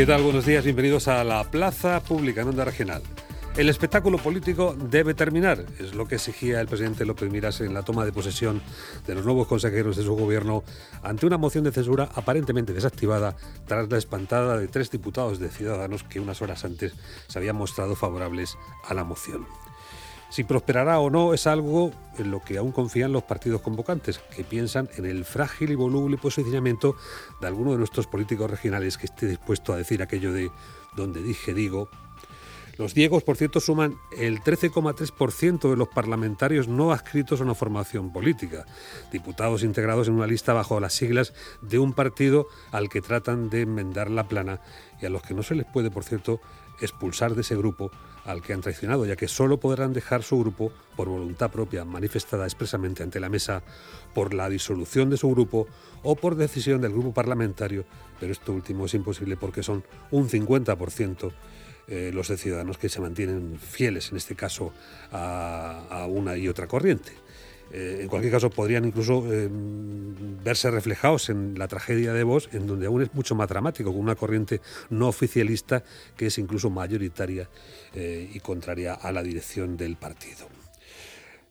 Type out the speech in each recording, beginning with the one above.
¿Qué tal? Buenos días, bienvenidos a la Plaza Pública en Onda Regional. El espectáculo político debe terminar, es lo que exigía el presidente López Miras en la toma de posesión de los nuevos consejeros de su gobierno ante una moción de censura aparentemente desactivada tras la espantada de tres diputados de Ciudadanos que unas horas antes se habían mostrado favorables a la moción. Si prosperará o no es algo en lo que aún confían los partidos convocantes, que piensan en el frágil y voluble posicionamiento de alguno de nuestros políticos regionales que esté dispuesto a decir aquello de donde dije digo. Los diegos, por cierto, suman el 13,3% de los parlamentarios no adscritos a una formación política, diputados integrados en una lista bajo las siglas de un partido al que tratan de enmendar la plana y a los que no se les puede, por cierto, expulsar de ese grupo al que han traicionado, ya que solo podrán dejar su grupo por voluntad propia manifestada expresamente ante la mesa por la disolución de su grupo o por decisión del grupo parlamentario, pero esto último es imposible porque son un 50% eh, los de ciudadanos que se mantienen fieles, en este caso, a una y otra corriente. Eh, en cualquier caso, podrían incluso eh, verse reflejados en la tragedia de Vos, en donde aún es mucho más dramático, con una corriente no oficialista que es incluso mayoritaria eh, y contraria a la dirección del partido.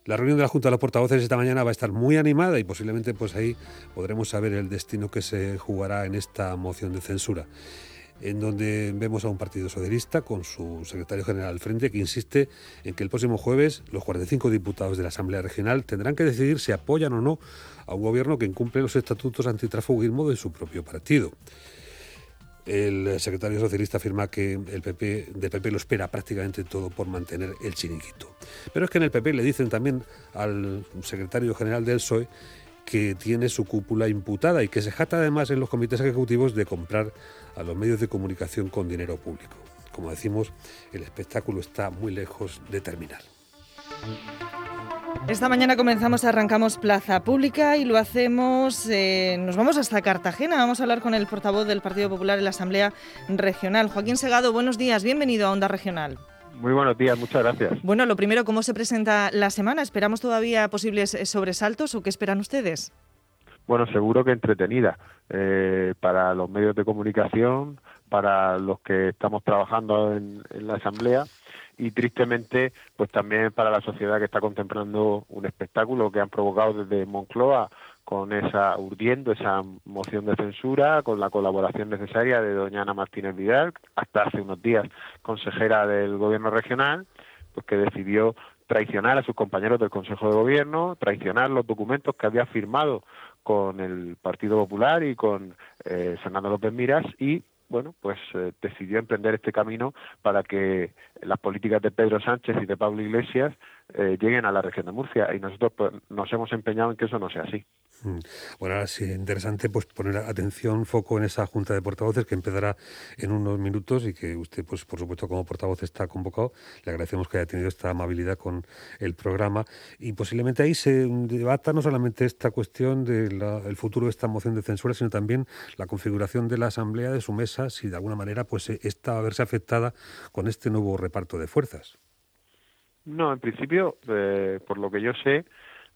La reunión de la Junta de los Portavoces esta mañana va a estar muy animada y posiblemente pues ahí podremos saber el destino que se jugará en esta moción de censura en donde vemos a un partido socialista con su secretario general al frente que insiste en que el próximo jueves los 45 diputados de la Asamblea Regional tendrán que decidir si apoyan o no a un gobierno que incumple los estatutos antitrafugismo de su propio partido. El secretario socialista afirma que el PP, de PP lo espera prácticamente todo por mantener el chiringuito. Pero es que en el PP le dicen también al secretario general del PSOE que tiene su cúpula imputada y que se jata además en los comités ejecutivos de comprar a los medios de comunicación con dinero público. Como decimos, el espectáculo está muy lejos de terminar. Esta mañana comenzamos, arrancamos Plaza Pública y lo hacemos, eh, nos vamos hasta Cartagena, vamos a hablar con el portavoz del Partido Popular en la Asamblea Regional. Joaquín Segado, buenos días, bienvenido a Onda Regional. Muy buenos días, muchas gracias. Bueno, lo primero, ¿cómo se presenta la semana? ¿Esperamos todavía posibles eh, sobresaltos o qué esperan ustedes? Bueno, seguro que entretenida eh, para los medios de comunicación, para los que estamos trabajando en, la Asamblea y tristemente pues también para la sociedad que está contemplando un espectáculo que han provocado desde Moncloa con esa urdiendo esa moción de censura con la colaboración necesaria de doña Ana Martínez Vidal hasta hace unos días consejera del gobierno regional pues que decidió traicionar a sus compañeros del Consejo de Gobierno, traicionar los documentos que había firmado con el Partido Popular y con eh, Fernando López Miras y bueno, pues eh, decidió emprender este camino para que las políticas de Pedro Sánchez y de Pablo Iglesias eh, lleguen a la región de Murcia y nosotros pues, nos hemos empeñado en que eso no sea así. Bueno, ahora sí, interesante pues poner atención, foco en esa junta de portavoces que empezará en unos minutos y que usted, pues por supuesto, como portavoz está convocado. Le agradecemos que haya tenido esta amabilidad con el programa y posiblemente ahí se debata no solamente esta cuestión del futuro de esta moción de censura, sino también la configuración de la Asamblea, de su mesa, si de alguna manera pues esta va a verse afectada con este nuevo reparto de fuerzas. No, en principio, eh, por lo que yo sé,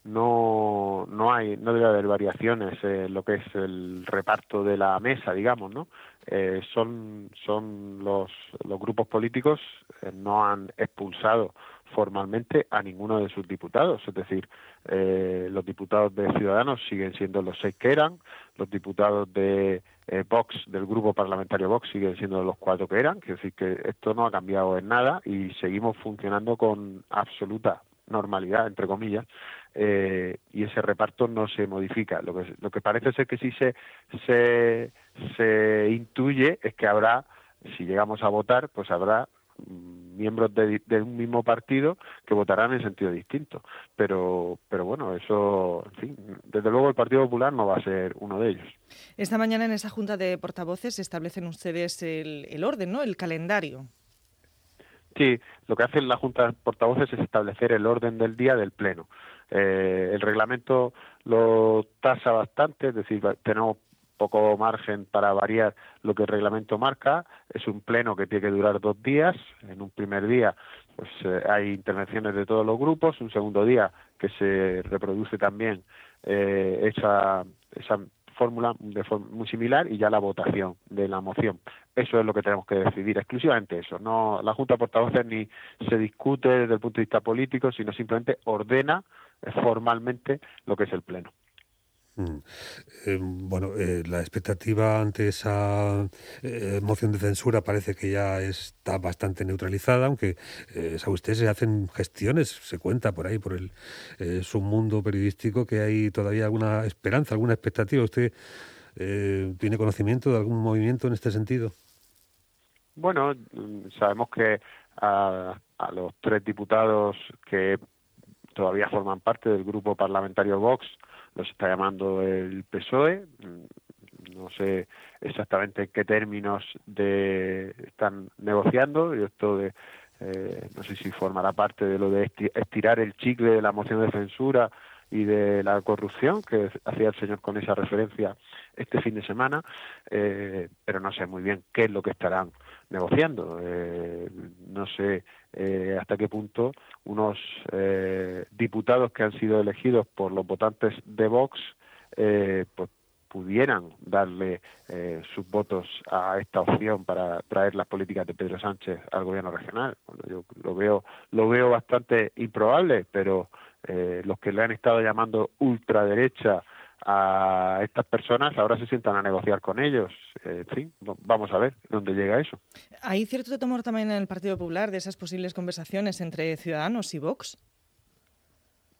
no no hay no debe haber variaciones en lo que es el reparto de la mesa digamos no eh, son son los los grupos políticos eh, no han expulsado formalmente a ninguno de sus diputados. Es decir eh, los diputados de Ciudadanos siguen siendo los seis que eran los diputados de Vox del grupo parlamentario Vox siguen siendo los cuatro que eran. Es decir que esto no ha cambiado en nada y seguimos funcionando con absoluta normalidad entre comillas eh, y ese reparto no se modifica. Lo que, lo que parece ser que sí se, se, se intuye es que habrá, si llegamos a votar, pues habrá mm, miembros de, de, un mismo partido que votarán en sentido distinto. Pero, pero bueno, eso, en fin, desde luego el Partido Popular no va a ser uno de ellos. Esta mañana en esa junta de portavoces establecen ustedes el, el orden, ¿no? El calendario. Sí, lo que hace la Junta de Portavoces es establecer el orden del día del Pleno. Eh, el reglamento lo tasa bastante, es decir, tenemos poco margen para variar lo que el reglamento marca. Es un pleno que tiene que durar dos días. En un primer día pues eh, hay intervenciones de todos los grupos. Un segundo día que se reproduce también eh, esa, esa fórmula de forma muy similar y ya la votación de la moción. Eso es lo que tenemos que decidir, exclusivamente eso. No, la Junta de Portavoces ni se discute desde el punto de vista político, sino simplemente ordena formalmente lo que es el Pleno. Mm. Eh, bueno, eh, la expectativa ante esa eh, moción de censura parece que ya está bastante neutralizada, aunque sabe usted se hacen gestiones, se cuenta por ahí por el submundo periodístico que hay todavía alguna esperanza, alguna expectativa. ¿Usted tiene conocimiento de algún movimiento en este sentido? Bueno, sabemos que a los tres diputados que todavía forman parte del grupo parlamentario Vox los está llamando el PSOE. Mm, no sé exactamente en qué términos de están negociando. Y esto de eh, no sé si formará parte de lo de estirar el chicle de la moción de censura y de la corrupción que hacía el señor con esa referencia este fin de semana, eh, pero no sé muy bien qué es lo que estarán negociando. Eh, no sé eh, hasta qué punto unos eh, diputados que han sido elegidos por los votantes de Vox pues pudieran darle sus votos a esta opción para traer las políticas de Pedro Sánchez al gobierno regional. yo lo veo lo veo bastante improbable, pero los que le han estado llamando ultraderecha a estas personas ahora se sientan a negociar con ellos. Eh, en fin, vamos a ver dónde llega eso. ¿Hay cierto temor también en el Partido Popular de esas posibles conversaciones entre Ciudadanos y Vox?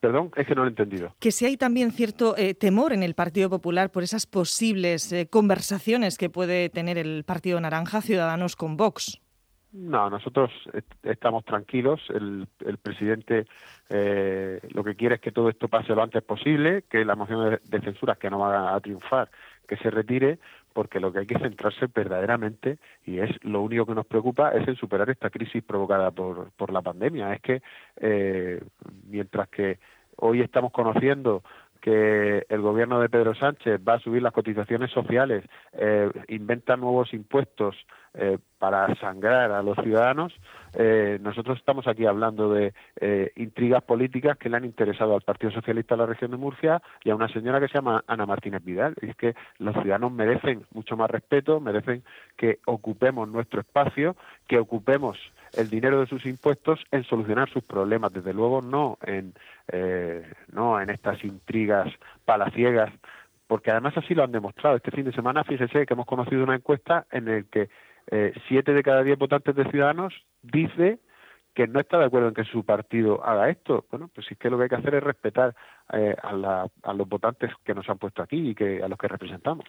Perdón, es que no lo he entendido. Que si hay también cierto eh, temor en el Partido Popular por esas posibles eh, conversaciones que puede tener el Partido Naranja Ciudadanos con Vox. No, nosotros estamos tranquilos. El, presidente eh, lo que quiere es que todo esto pase lo antes posible, que la moción de, censura, que no va a triunfar, que se retire, porque lo que hay que centrarse verdaderamente, y es lo único que nos preocupa, es en superar esta crisis provocada por, por la pandemia. Es que eh, mientras que hoy estamos conociendo que el gobierno de Pedro Sánchez va a subir las cotizaciones sociales, eh, inventa nuevos impuestos eh, para sangrar a los ciudadanos, eh, nosotros estamos aquí hablando de eh, intrigas políticas que le han interesado al Partido Socialista de la región de Murcia y a una señora que se llama Ana Martínez Vidal. Y es que los ciudadanos merecen mucho más respeto, merecen que ocupemos nuestro espacio, que ocupemos el dinero de sus impuestos en solucionar sus problemas, desde luego no en, eh, estas intrigas palaciegas, porque además así lo han demostrado. Este fin de semana, fíjese que hemos conocido una encuesta en el que eh, siete de cada diez votantes de Ciudadanos dice que no está de acuerdo en que su partido haga esto. Bueno, pues es que lo que hay que hacer es respetar eh, a, a, los votantes que nos han puesto aquí y que a los que representamos.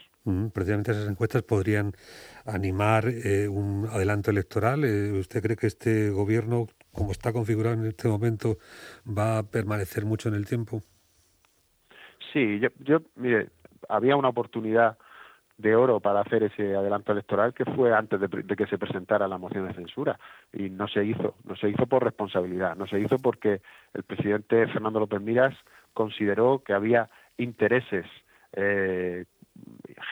precisamente esas encuestas podrían animar eh, un adelanto electoral. Eh, ¿Usted cree que este gobierno, como está configurado en este momento, va a permanecer mucho en el tiempo? Sí, yo, yo mire, había una oportunidad de oro para hacer ese adelanto electoral que fue antes de, que se presentara la moción de censura. Y no se hizo, no se hizo por responsabilidad, no se hizo porque el presidente Fernando López Miras consideró que había intereses eh,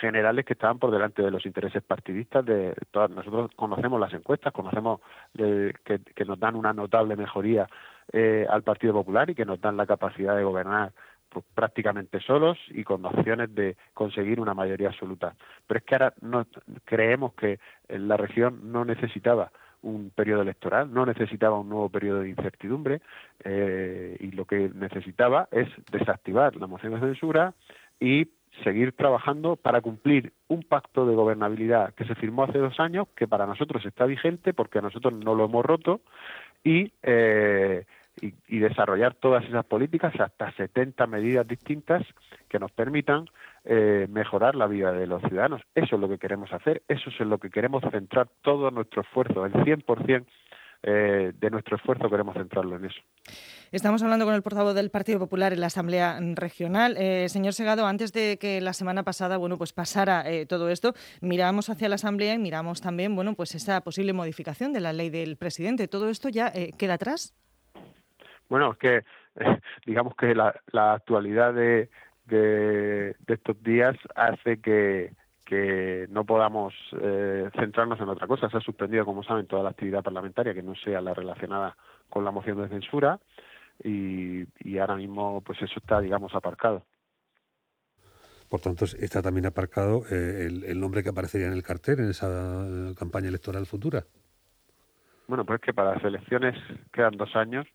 generales que estaban por delante de los intereses partidistas de todas nosotros conocemos las encuestas conocemos que, que, nos dan una notable mejoría eh, al Partido Popular y que nos dan la capacidad de gobernar pues, prácticamente solos y con opciones de conseguir una mayoría absoluta. Pero es que ahora no, creemos que la región no necesitaba un periodo electoral, no necesitaba un nuevo periodo de incertidumbre eh, y lo que necesitaba es desactivar la moción de censura y seguir trabajando para cumplir un pacto de gobernabilidad que se firmó hace dos años, que para nosotros está vigente porque nosotros no lo hemos roto y eh, y, desarrollar todas esas políticas, hasta 70 medidas distintas que nos permitan eh, mejorar la vida de los ciudadanos. Eso es lo que queremos hacer, eso es en lo que queremos centrar todo nuestro esfuerzo, el 100% eh, de nuestro esfuerzo queremos centrarlo en eso. Estamos hablando con el portavoz del Partido Popular en la Asamblea Regional. Eh, señor Segado, antes de que la semana pasada bueno, pues pasara eh, todo esto, miramos hacia la Asamblea y miramos también bueno, pues esa posible modificación de la ley del presidente. ¿Todo esto ya queda atrás? Bueno, es que digamos que la, actualidad de, de, estos días hace que, que no podamos eh, centrarnos en otra cosa. Se ha suspendido, como saben, toda la actividad parlamentaria que no sea la relacionada con la moción de censura y, y ahora mismo pues eso está, digamos, aparcado. Por tanto, está también aparcado eh, el, nombre que aparecería en el cartel en esa eh, campaña electoral futura. Bueno, pues que para las elecciones quedan dos años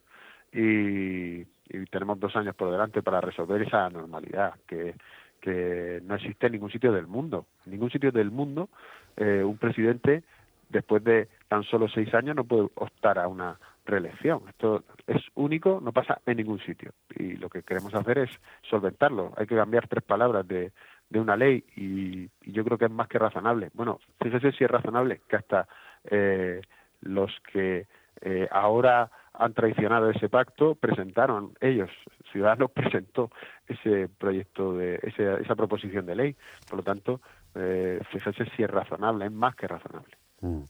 y, tenemos dos años por delante para resolver esa normalidad que, que no existe en ningún sitio del mundo. En ningún sitio del mundo eh, un presidente después de tan solo seis años no puede optar a una reelección. Esto es único, no pasa en ningún sitio. Y lo que queremos hacer es solventarlo. Hay que cambiar tres palabras de, de una ley y, yo creo que es más que razonable. Bueno, fíjese si es razonable que hasta eh, los que eh, ahora han traicionado ese pacto presentaron ellos Ciudadanos presentó ese proyecto de esa proposición de ley por lo tanto eh, fíjese si es razonable es más que razonable mm.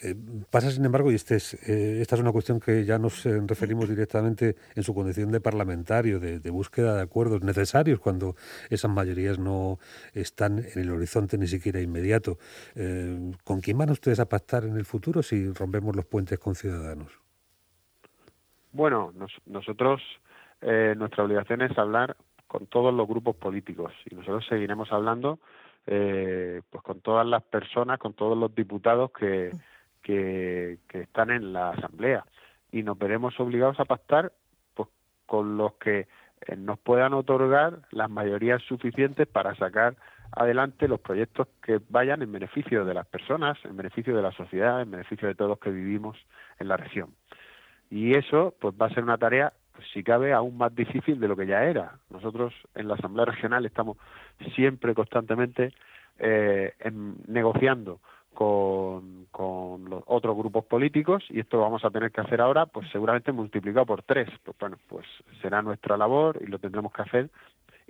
Eh, pasa, sin embargo, y este es, eh, esta es una cuestión que ya nos eh, referimos directamente en su condición de parlamentario, de, búsqueda de acuerdos necesarios cuando esas mayorías no están en el horizonte ni siquiera inmediato. ¿Con quién van ustedes a pactar en el futuro si rompemos los puentes con ciudadanos? Bueno, nosotros, nuestra obligación es hablar con todos los grupos políticos y nosotros seguiremos hablando pues con todas las personas, con todos los diputados que que, están en la Asamblea y nos veremos obligados a pactar pues, con los que eh, nos puedan otorgar las mayorías suficientes para sacar adelante los proyectos que vayan en beneficio de las personas, en beneficio de la sociedad, en beneficio de todos los que vivimos en la región. Y eso pues va a ser una tarea pues, si cabe aún más difícil de lo que ya era. Nosotros en la Asamblea Regional estamos siempre constantemente eh, negociando con, con los otros grupos políticos y esto lo vamos a tener que hacer ahora, pues seguramente multiplicado por tres. Pues bueno, pues será nuestra labor y lo tendremos que hacer,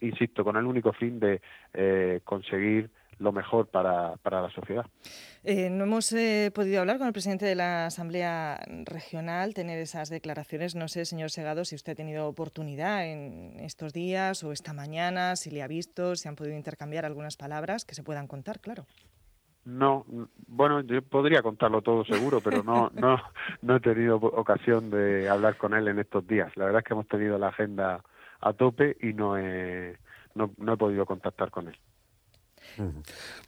insisto, con el único fin de eh, conseguir lo mejor para, para la sociedad. Eh, no hemos eh, podido hablar con el presidente de la Asamblea Regional, tener esas declaraciones. No sé, señor Segado, si usted ha tenido oportunidad en estos días o esta mañana, si le ha visto, si han podido intercambiar algunas palabras que se puedan contar, claro. No, bueno, yo podría contarlo todo seguro, pero no, no, no he tenido ocasión de hablar con él en estos días. La verdad es que hemos tenido la agenda a tope y no he, no, he podido contactar con él.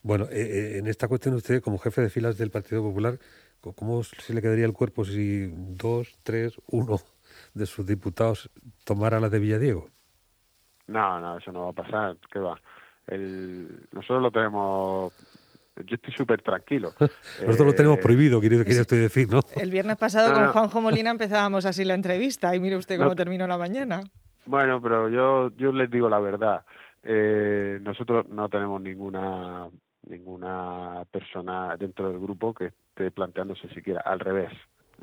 Bueno, eh, eh, en esta cuestión usted, como jefe de filas del Partido Popular, ¿cómo se le quedaría el cuerpo si dos, tres, uno de sus diputados tomara la de Villadiego? No, no, eso no va a pasar. ¿Qué va? El, nosotros lo tenemos yo estoy súper tranquilo. Nosotros lo tenemos eh, prohibido, quiero, decir, ¿no? El viernes pasado con Juanjo Molina empezábamos así la entrevista y mire usted cómo terminó la mañana. Bueno, pero yo, yo les digo la verdad. Eh, nosotros no tenemos ninguna ninguna persona dentro del grupo que esté planteándose siquiera al revés.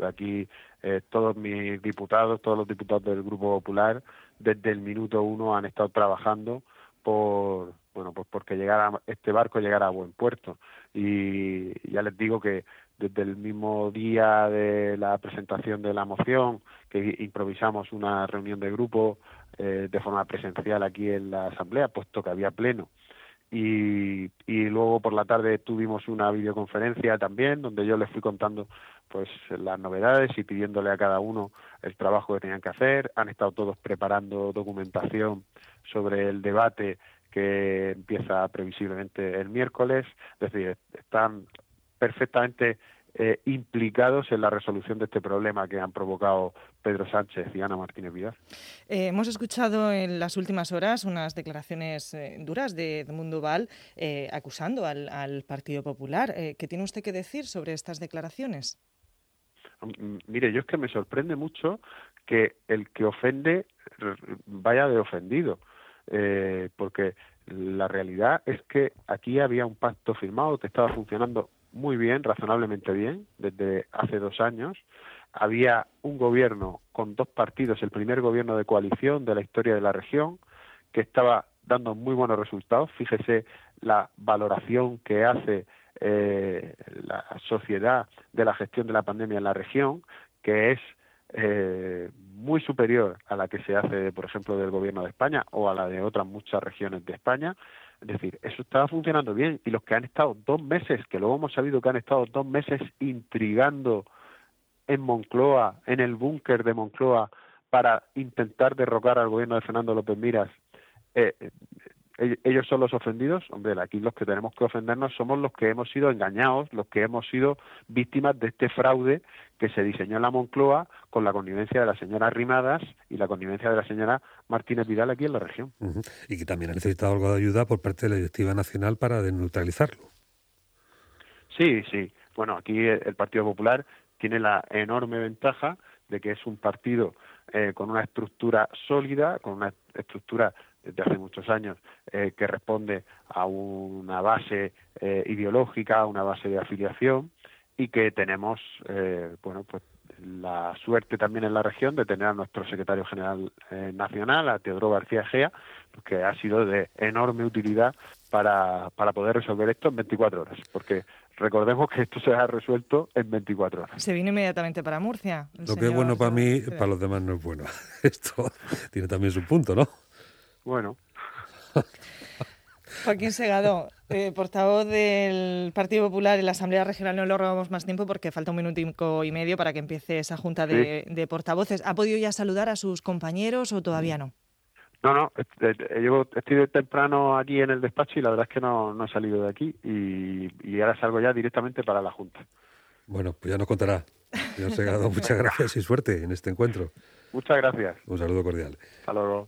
Aquí eh, todos mis diputados, todos los diputados del Grupo Popular, desde el minuto uno han estado trabajando por bueno pues porque llegara este barco llegara a buen puerto y ya les digo que desde el mismo día de la presentación de la moción que improvisamos una reunión de grupo eh, de forma presencial aquí en la asamblea puesto que había pleno. Y, y luego por la tarde tuvimos una videoconferencia también donde yo les fui contando pues las novedades y pidiéndole a cada uno el trabajo que tenían que hacer. Han estado todos preparando documentación sobre el debate que empieza previsiblemente el miércoles, es decir, están perfectamente eh, implicados en la resolución de este problema que han provocado Pedro Sánchez y Ana Martínez Vidal. Eh, hemos escuchado en las últimas horas unas declaraciones eh, duras de Edmundo Val acusando al, al, Partido Popular. ¿Qué tiene usted que decir sobre estas declaraciones? Mire, yo es que me sorprende mucho que el que ofende vaya de ofendido. Eh, porque la realidad es que aquí había un pacto firmado que estaba funcionando muy bien, razonablemente bien, desde hace dos años. Había un gobierno con dos partidos, el primer gobierno de coalición de la historia de la región, que estaba dando muy buenos resultados. Fíjese la valoración que hace eh, la sociedad de la gestión de la pandemia en la región, que es eh, muy superior a la que se hace, por ejemplo, del Gobierno de España o a la de otras muchas regiones de España. Es decir, eso estaba funcionando bien y los que han estado dos meses, que luego hemos sabido que han estado dos meses intrigando en Moncloa, en el búnker de Moncloa, para intentar derrocar al gobierno de Fernando López Miras, eh, ellos son los ofendidos, hombre, aquí los que tenemos que ofendernos somos los que hemos sido engañados, los que hemos sido víctimas de este fraude que se diseñó en la Moncloa con la connivencia de la señora Rimadas y la connivencia de la señora Martínez Vidal aquí en la región. Y que también ha necesitado algo de ayuda por parte de la directiva nacional para desneutralizarlo. Sí, sí. Bueno, aquí el Partido Popular tiene la enorme ventaja de que es un partido eh, con una estructura sólida, con una estructura desde hace muchos años eh, que responde a una base eh, ideológica, a una base de afiliación y que tenemos, bueno, pues la suerte también en la región de tener a nuestro secretario general nacional, a Teodoro García Gea, que ha sido de enorme utilidad para, para poder resolver esto en 24 horas, porque recordemos que esto se ha resuelto en 24 horas. Se vino inmediatamente para Murcia. Lo que es bueno para mí, para los demás no es bueno. Esto tiene también su punto, ¿no? Bueno. Joaquín Segado, eh, portavoz del Partido Popular en la Asamblea Regional, no lo robamos más tiempo porque falta un minutico y medio para que empiece esa junta de portavoces. ¿Ha podido ya saludar a sus compañeros o todavía no? No, no, llevo, estoy temprano aquí en el despacho y la verdad es que no, no he salido de aquí y, y, ahora salgo ya directamente para la Junta. Bueno, pues ya nos contará. Señor Segado, muchas gracias y suerte en este encuentro. Muchas gracias. Un saludo cordial. Hasta luego.